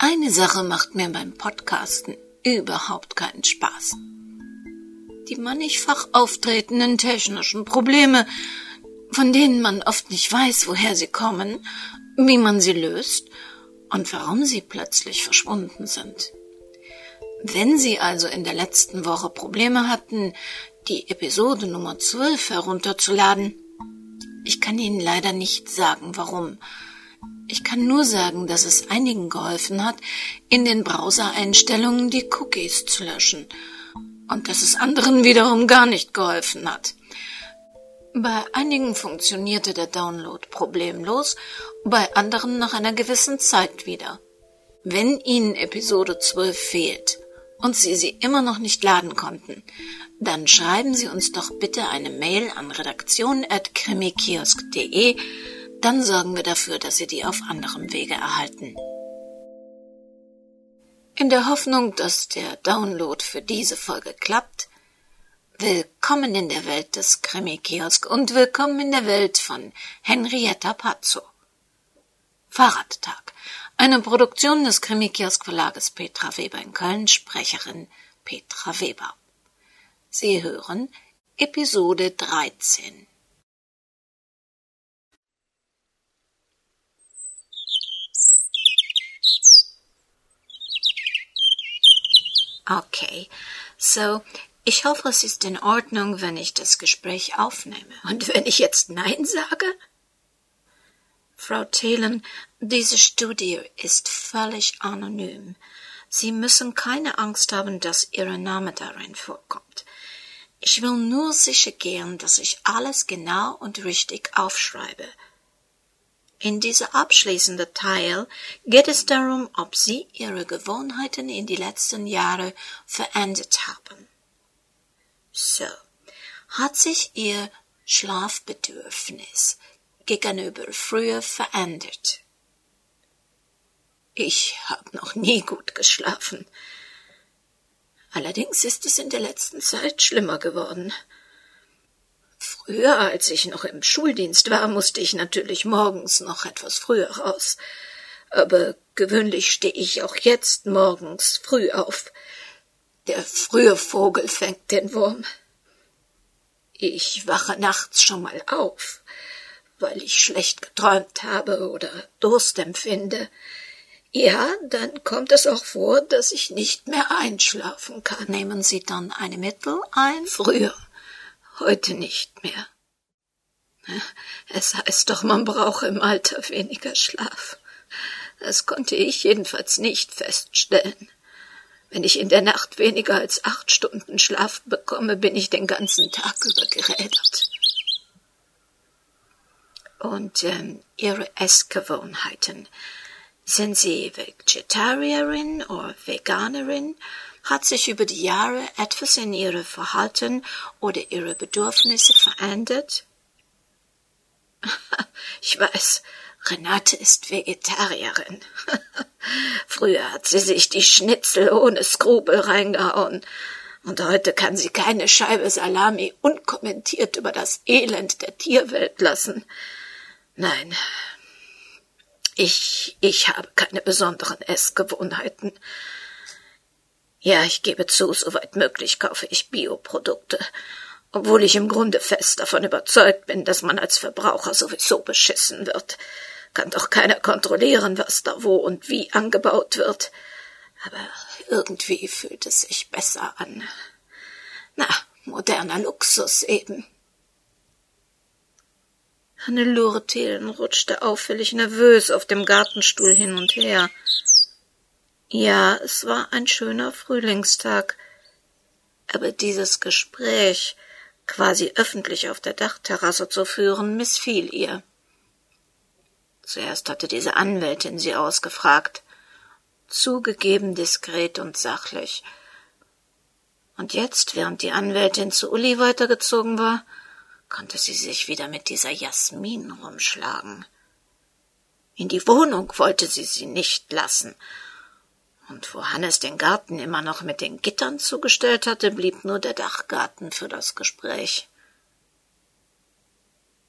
Eine Sache macht mir beim Podcasten überhaupt keinen Spaß. Die mannigfach auftretenden technischen Probleme, von denen man oft nicht weiß, woher sie kommen, wie man sie löst und warum sie plötzlich verschwunden sind. Wenn Sie also in der letzten Woche Probleme hatten, die Episode Nummer 12 herunterzuladen, ich kann Ihnen leider nicht sagen, warum. Ich kann nur sagen, dass es einigen geholfen hat, in den Browser-Einstellungen die Cookies zu löschen und dass es anderen wiederum gar nicht geholfen hat. Bei einigen funktionierte der Download problemlos, bei anderen nach einer gewissen Zeit wieder. Wenn Ihnen Episode 12 fehlt und Sie sie immer noch nicht laden konnten, dann schreiben Sie uns doch bitte eine Mail an redaktion.krimikiosk.de, dann sorgen wir dafür, dass Sie die auf anderem Wege erhalten. In der Hoffnung, dass der Download für diese Folge klappt, willkommen in der Welt des Krimi-Kiosk und willkommen in der Welt von Henrietta Pazzo. Fahrradtag. Eine Produktion des Krimi-Kiosk Verlages Petra Weber in Köln, Sprecherin Petra Weber. Sie hören Episode 13. Okay, so, ich hoffe, es ist in Ordnung, wenn ich das Gespräch aufnehme. Und wenn ich jetzt Nein sage? Frau Thelen, diese Studie ist völlig anonym. Sie müssen keine Angst haben, dass Ihr Name darin vorkommt. Ich will nur sicher gehen, dass ich alles genau und richtig aufschreibe. In dieser abschließenden Teil geht es darum, ob Sie Ihre Gewohnheiten in die letzten Jahre verändert haben. So, hat sich Ihr Schlafbedürfnis gegenüber früher verändert? Ich habe noch nie gut geschlafen. Allerdings ist es in der letzten Zeit schlimmer geworden. Früher, als ich noch im Schuldienst war, musste ich natürlich morgens noch etwas früher raus. Aber gewöhnlich stehe ich auch jetzt morgens früh auf. Der frühe Vogel fängt den Wurm. Ich wache nachts schon mal auf, weil ich schlecht geträumt habe oder Durst empfinde. Ja, dann kommt es auch vor, dass ich nicht mehr einschlafen kann. Nehmen Sie dann eine Mittel ein? Früher heute nicht mehr. Es heißt doch, man brauche im Alter weniger Schlaf. Das konnte ich jedenfalls nicht feststellen. Wenn ich in der Nacht weniger als acht Stunden Schlaf bekomme, bin ich den ganzen Tag über gerädert. Und ähm, Ihre Essgewohnheiten. Sind Sie Vegetarierin oder Veganerin hat sich über die Jahre etwas in Ihrem Verhalten oder Ihre Bedürfnisse verändert? Ich weiß, Renate ist Vegetarierin. Früher hat sie sich die Schnitzel ohne Skrupel reingehauen, und heute kann sie keine Scheibe Salami unkommentiert über das Elend der Tierwelt lassen. Nein, ich, ich habe keine besonderen Essgewohnheiten. Ja, ich gebe zu, soweit möglich kaufe ich Bioprodukte, obwohl ich im Grunde fest davon überzeugt bin, dass man als Verbraucher sowieso beschissen wird. Kann doch keiner kontrollieren, was da wo und wie angebaut wird. Aber irgendwie fühlt es sich besser an. Na, moderner Luxus eben. Hannelore Thelen rutschte auffällig nervös auf dem Gartenstuhl hin und her. Ja, es war ein schöner Frühlingstag. Aber dieses Gespräch quasi öffentlich auf der Dachterrasse zu führen, missfiel ihr. Zuerst hatte diese Anwältin sie ausgefragt, zugegeben diskret und sachlich. Und jetzt, während die Anwältin zu Uli weitergezogen war, konnte sie sich wieder mit dieser Jasmin rumschlagen. In die Wohnung wollte sie sie nicht lassen, und wo Hannes den Garten immer noch mit den Gittern zugestellt hatte, blieb nur der Dachgarten für das Gespräch.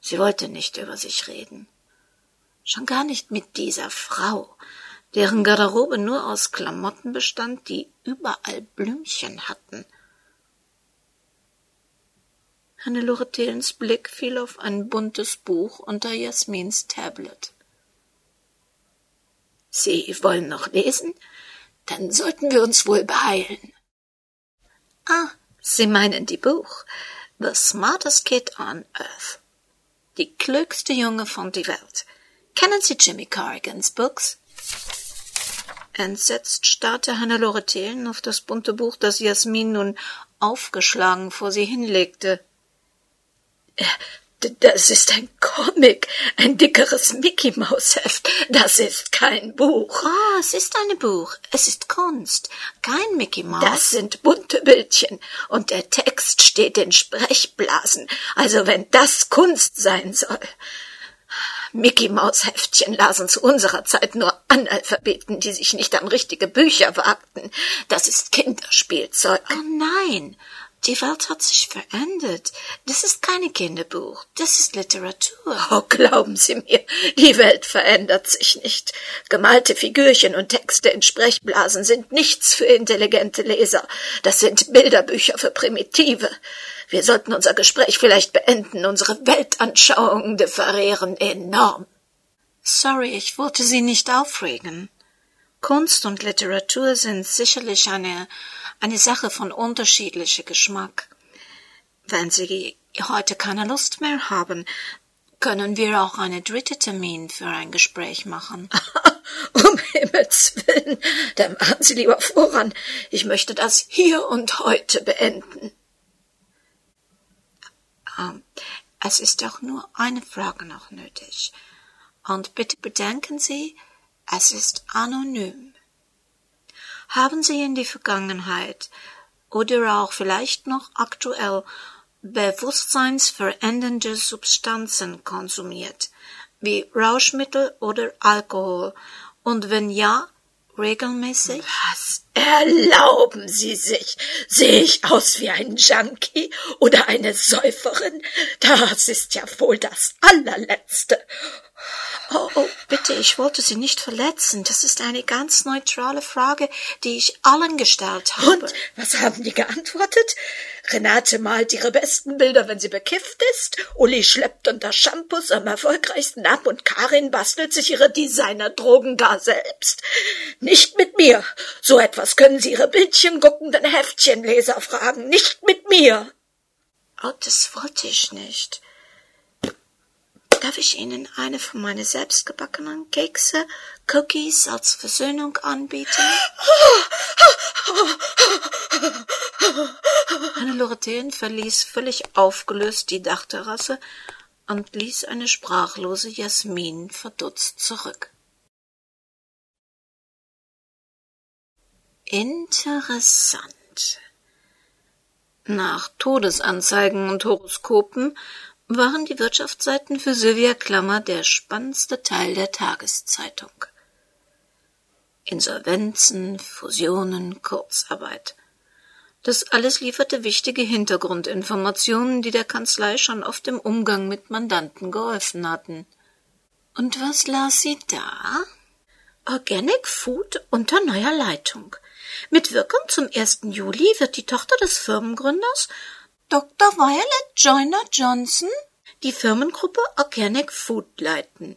Sie wollte nicht über sich reden. Schon gar nicht mit dieser Frau, deren Garderobe nur aus Klamotten bestand, die überall Blümchen hatten. Hannelore Thelens Blick fiel auf ein buntes Buch unter Jasmins Tablet. Sie wollen noch lesen? Dann sollten wir uns wohl beeilen. Ah, Sie meinen die Buch The Smartest Kid on Earth. Die klügste Junge von die Welt. Kennen Sie Jimmy Corrigans Books? Entsetzt starrte Hannelore Thelen auf das bunte Buch, das Jasmin nun aufgeschlagen vor sie hinlegte. Das ist ein Comic, ein dickeres Mickey-Maus-Heft. Das ist kein Buch. Ah, es ist ein Buch. Es ist Kunst, kein Mickey-Maus. Das sind bunte Bildchen und der Text steht in Sprechblasen. Also wenn das Kunst sein soll. Mickey-Maus-Heftchen lasen zu unserer Zeit nur Analphabeten, die sich nicht an richtige Bücher wagten. Das ist Kinderspielzeug. Oh nein, die Welt hat sich verändert. Das ist keine Kinderbuch, das ist Literatur. Oh, glauben Sie mir, die Welt verändert sich nicht. Gemalte Figürchen und Texte in Sprechblasen sind nichts für intelligente Leser. Das sind Bilderbücher für Primitive. Wir sollten unser Gespräch vielleicht beenden. Unsere Weltanschauungen differieren enorm. Sorry, ich wollte Sie nicht aufregen. Kunst und Literatur sind sicherlich eine eine Sache von unterschiedlichem Geschmack. Wenn Sie heute keine Lust mehr haben, können wir auch einen dritten Termin für ein Gespräch machen. um Himmels willen, dann machen Sie lieber voran. Ich möchte das hier und heute beenden. Ähm, es ist doch nur eine Frage noch nötig. Und bitte bedenken Sie, es ist anonym. Haben Sie in die Vergangenheit oder auch vielleicht noch aktuell bewusstseinsverändernde Substanzen konsumiert, wie Rauschmittel oder Alkohol, und wenn ja, regelmäßig? Was erlauben Sie sich? Sehe ich aus wie ein Junkie oder eine Säuferin? Das ist ja wohl das allerletzte. Oh, oh, bitte, ich wollte Sie nicht verletzen. Das ist eine ganz neutrale Frage, die ich allen gestellt habe. Und was haben die geantwortet? Renate malt ihre besten Bilder, wenn sie bekifft ist. Uli schleppt unter Shampoos am erfolgreichsten ab und Karin bastelt sich ihre Designerdrogen gar selbst. Nicht mit mir. So etwas können Sie Ihre bildchenguckenden Heftchenleser fragen. Nicht mit mir. Oh, das wollte ich nicht. Darf ich Ihnen eine von meinen selbstgebackenen Kekse, Cookies als Versöhnung anbieten? Hannelore Thelen verließ völlig aufgelöst die Dachterrasse und ließ eine sprachlose Jasmin verdutzt zurück. Interessant. Nach Todesanzeigen und Horoskopen waren die Wirtschaftsseiten für Sylvia Klammer der spannendste Teil der Tageszeitung. Insolvenzen, Fusionen, Kurzarbeit. Das alles lieferte wichtige Hintergrundinformationen, die der Kanzlei schon oft im Umgang mit Mandanten geholfen hatten. Und was las sie da? Organic Food unter neuer Leitung. Mit Wirkung zum 1. Juli wird die Tochter des Firmengründers Dr. Violet Joyner Johnson die Firmengruppe Organic Food leiten.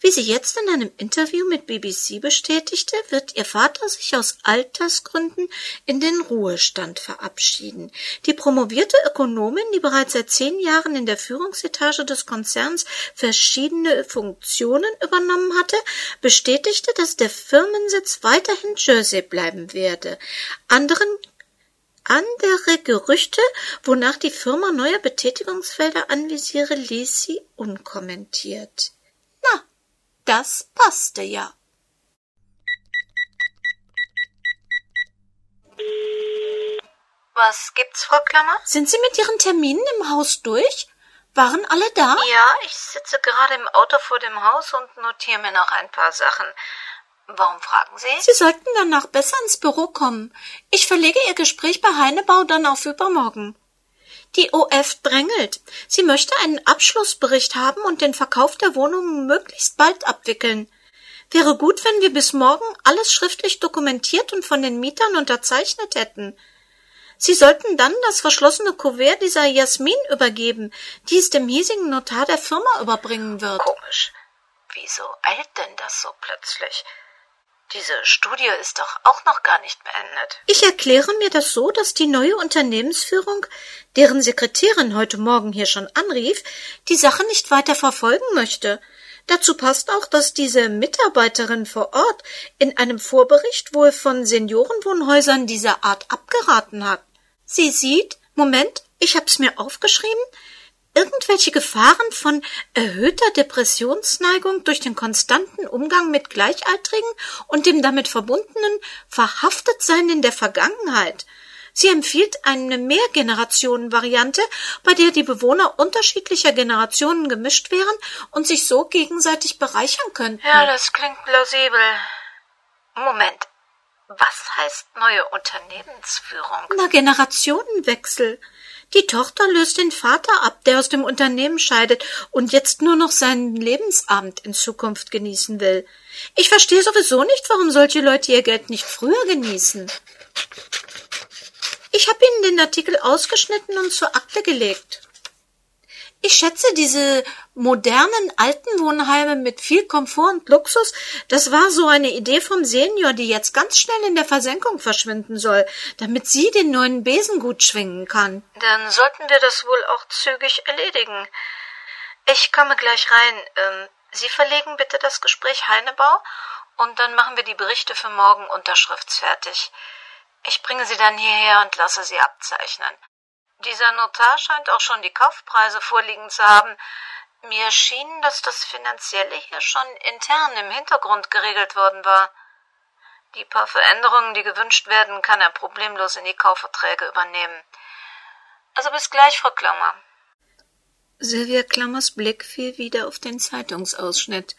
Wie sie jetzt in einem Interview mit BBC bestätigte, wird ihr Vater sich aus Altersgründen in den Ruhestand verabschieden. Die promovierte Ökonomin, die bereits seit zehn Jahren in der Führungsetage des Konzerns verschiedene Funktionen übernommen hatte, bestätigte, dass der Firmensitz weiterhin Jersey bleiben werde. Anderen andere Gerüchte, wonach die Firma neue Betätigungsfelder anvisiere, ließ sie unkommentiert. Na, das passte ja. Was gibt's, Frau Klammer? Sind Sie mit Ihren Terminen im Haus durch? Waren alle da? Ja, ich sitze gerade im Auto vor dem Haus und notiere mir noch ein paar Sachen. Warum fragen Sie? Sie sollten danach besser ins Büro kommen. Ich verlege Ihr Gespräch bei Heinebau dann auf übermorgen. Die OF drängelt. Sie möchte einen Abschlussbericht haben und den Verkauf der Wohnungen möglichst bald abwickeln. Wäre gut, wenn wir bis morgen alles schriftlich dokumentiert und von den Mietern unterzeichnet hätten. Sie sollten dann das verschlossene Kuvert dieser Jasmin übergeben, die es dem hiesigen Notar der Firma überbringen wird. Komisch. Wieso eilt denn das so plötzlich? Diese Studie ist doch auch noch gar nicht beendet. Ich erkläre mir das so, dass die neue Unternehmensführung, deren Sekretärin heute Morgen hier schon anrief, die Sache nicht weiter verfolgen möchte. Dazu passt auch, dass diese Mitarbeiterin vor Ort in einem Vorbericht wohl von Seniorenwohnhäusern dieser Art abgeraten hat. Sie sieht, Moment, ich hab's mir aufgeschrieben, irgendwelche Gefahren von erhöhter Depressionsneigung durch den konstanten Umgang mit Gleichaltrigen und dem damit verbundenen Verhaftetsein in der Vergangenheit. Sie empfiehlt eine Mehrgenerationen-Variante, bei der die Bewohner unterschiedlicher Generationen gemischt wären und sich so gegenseitig bereichern könnten. Ja, das klingt plausibel. Moment. Was heißt neue Unternehmensführung? Na, Generationenwechsel. Die Tochter löst den Vater ab, der aus dem Unternehmen scheidet und jetzt nur noch seinen Lebensabend in Zukunft genießen will. Ich verstehe sowieso nicht, warum solche Leute ihr Geld nicht früher genießen. Ich habe Ihnen den Artikel ausgeschnitten und zur Akte gelegt. Ich schätze, diese modernen Altenwohnheime mit viel Komfort und Luxus, das war so eine Idee vom Senior, die jetzt ganz schnell in der Versenkung verschwinden soll, damit sie den neuen Besen gut schwingen kann. Dann sollten wir das wohl auch zügig erledigen. Ich komme gleich rein. Ähm, sie verlegen bitte das Gespräch Heinebau und dann machen wir die Berichte für morgen unterschriftsfertig. Ich bringe sie dann hierher und lasse sie abzeichnen. Dieser Notar scheint auch schon die Kaufpreise vorliegen zu haben. Mir schien, dass das Finanzielle hier schon intern im Hintergrund geregelt worden war. Die paar Veränderungen, die gewünscht werden, kann er problemlos in die Kaufverträge übernehmen. Also bis gleich, Frau Klammer. Silvia Klammers Blick fiel wieder auf den Zeitungsausschnitt.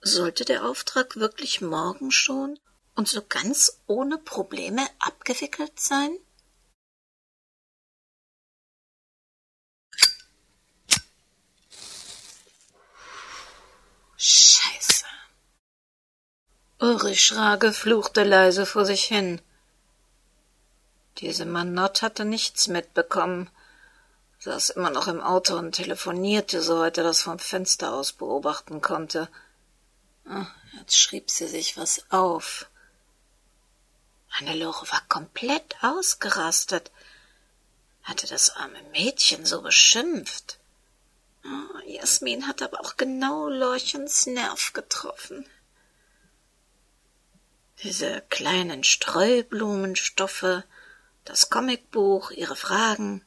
Sollte der Auftrag wirklich morgen schon und so ganz ohne Probleme abgewickelt sein? Scheiße. Ulrich Schrage fluchte leise vor sich hin. Diese Manott hatte nichts mitbekommen, saß immer noch im Auto und telefonierte, soweit er das vom Fenster aus beobachten konnte. Ah, jetzt schrieb sie sich was auf. Hannelore war komplett ausgerastet, hatte das arme Mädchen so beschimpft. Oh, Jasmin hat aber auch genau Lorchens Nerv getroffen. Diese kleinen Streublumenstoffe, das Comicbuch, ihre Fragen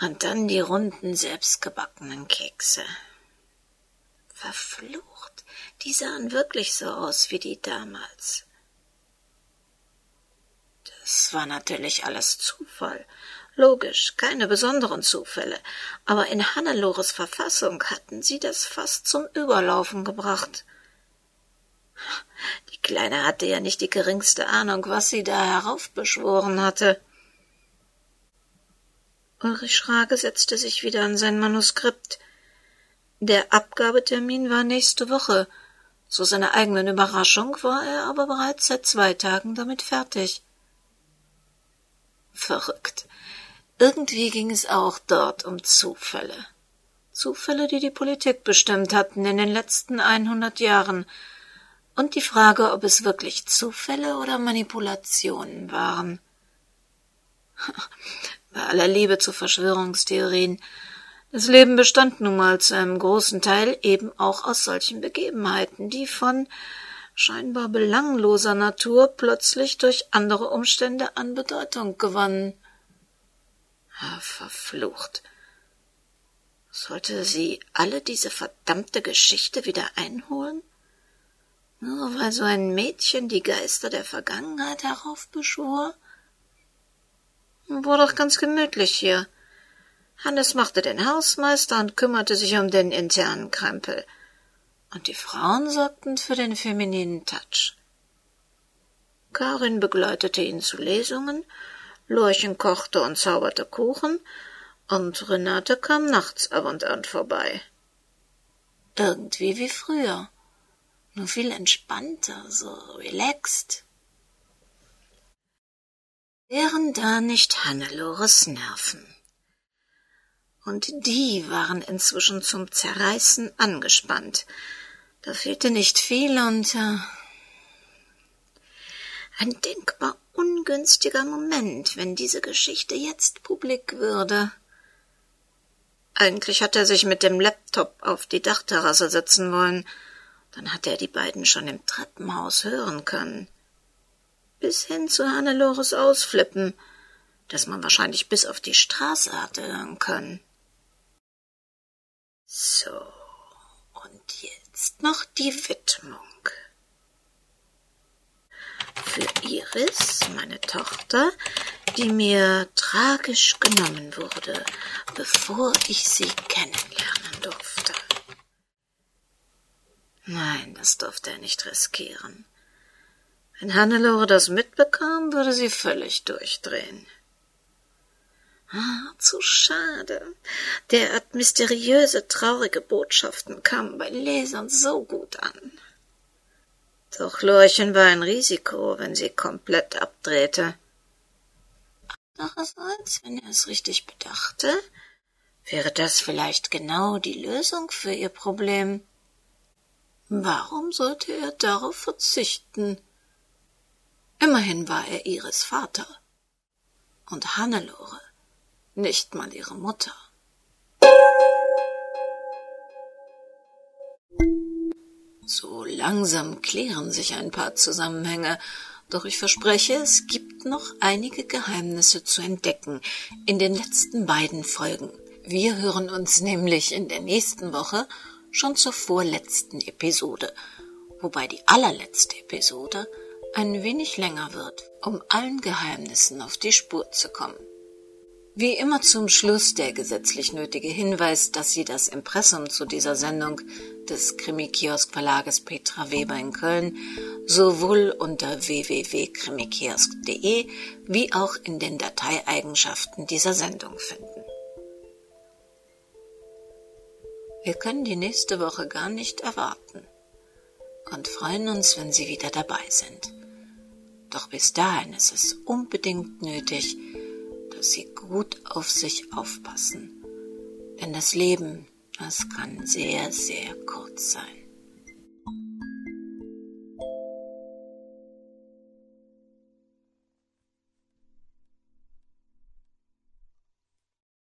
und dann die runden, selbstgebackenen Kekse. Verflucht, die sahen wirklich so aus wie die damals. Das war natürlich alles Zufall Logisch, keine besonderen Zufälle, aber in Hannelores Verfassung hatten sie das fast zum Überlaufen gebracht. Die Kleine hatte ja nicht die geringste Ahnung, was sie da heraufbeschworen hatte. Ulrich Schrage setzte sich wieder an sein Manuskript. Der Abgabetermin war nächste Woche. Zu seiner eigenen Überraschung war er aber bereits seit zwei Tagen damit fertig. Verrückt. Irgendwie ging es auch dort um Zufälle. Zufälle, die die Politik bestimmt hatten in den letzten einhundert Jahren. Und die Frage, ob es wirklich Zufälle oder Manipulationen waren. Bei aller Liebe zu Verschwörungstheorien. Das Leben bestand nun mal zu einem großen Teil eben auch aus solchen Begebenheiten, die von scheinbar belangloser Natur plötzlich durch andere Umstände an Bedeutung gewannen. Ah, verflucht. Sollte sie alle diese verdammte Geschichte wieder einholen? Nur weil so ein Mädchen die Geister der Vergangenheit heraufbeschwor? War doch ganz gemütlich hier. Hannes machte den Hausmeister und kümmerte sich um den internen Krempel. Und die Frauen sorgten für den femininen Touch. Karin begleitete ihn zu Lesungen Lorchen kochte und zauberte Kuchen, und Renate kam nachts ab und an vorbei. Irgendwie wie früher. nur viel entspannter, so relaxed. Wären da nicht Hannelores Nerven. Und die waren inzwischen zum Zerreißen angespannt. Da fehlte nicht viel und äh, ein denkbar ungünstiger Moment, wenn diese Geschichte jetzt publik würde. Eigentlich hat er sich mit dem Laptop auf die Dachterrasse setzen wollen, dann hatte er die beiden schon im Treppenhaus hören können. Bis hin zu Hannelores Ausflippen, das man wahrscheinlich bis auf die Straße hatte hören können. So, und jetzt noch die Widmung. Für Iris, meine Tochter, die mir tragisch genommen wurde, bevor ich sie kennenlernen durfte. Nein, das durfte er nicht riskieren. Wenn Hannelore das mitbekam, würde sie völlig durchdrehen. Ah, zu schade. Derart mysteriöse, traurige Botschaften kamen bei Lesern so gut an. Doch Lorchen war ein Risiko, wenn sie komplett abdrehte. Andererseits, wenn er es richtig bedachte, wäre das vielleicht genau die Lösung für ihr Problem. Warum sollte er darauf verzichten? Immerhin war er ihres Vater und Hannelore nicht mal ihre Mutter. So langsam klären sich ein paar Zusammenhänge, doch ich verspreche, es gibt noch einige Geheimnisse zu entdecken in den letzten beiden Folgen. Wir hören uns nämlich in der nächsten Woche schon zur vorletzten Episode, wobei die allerletzte Episode ein wenig länger wird, um allen Geheimnissen auf die Spur zu kommen. Wie immer zum Schluss der gesetzlich nötige Hinweis, dass Sie das Impressum zu dieser Sendung des Krimi-Kiosk-Verlages Petra Weber in Köln sowohl unter www.krimikiosk.de wie auch in den Dateieigenschaften dieser Sendung finden. Wir können die nächste Woche gar nicht erwarten und freuen uns, wenn Sie wieder dabei sind. Doch bis dahin ist es unbedingt nötig, Sie gut auf sich aufpassen. Denn das Leben, das kann sehr, sehr kurz sein.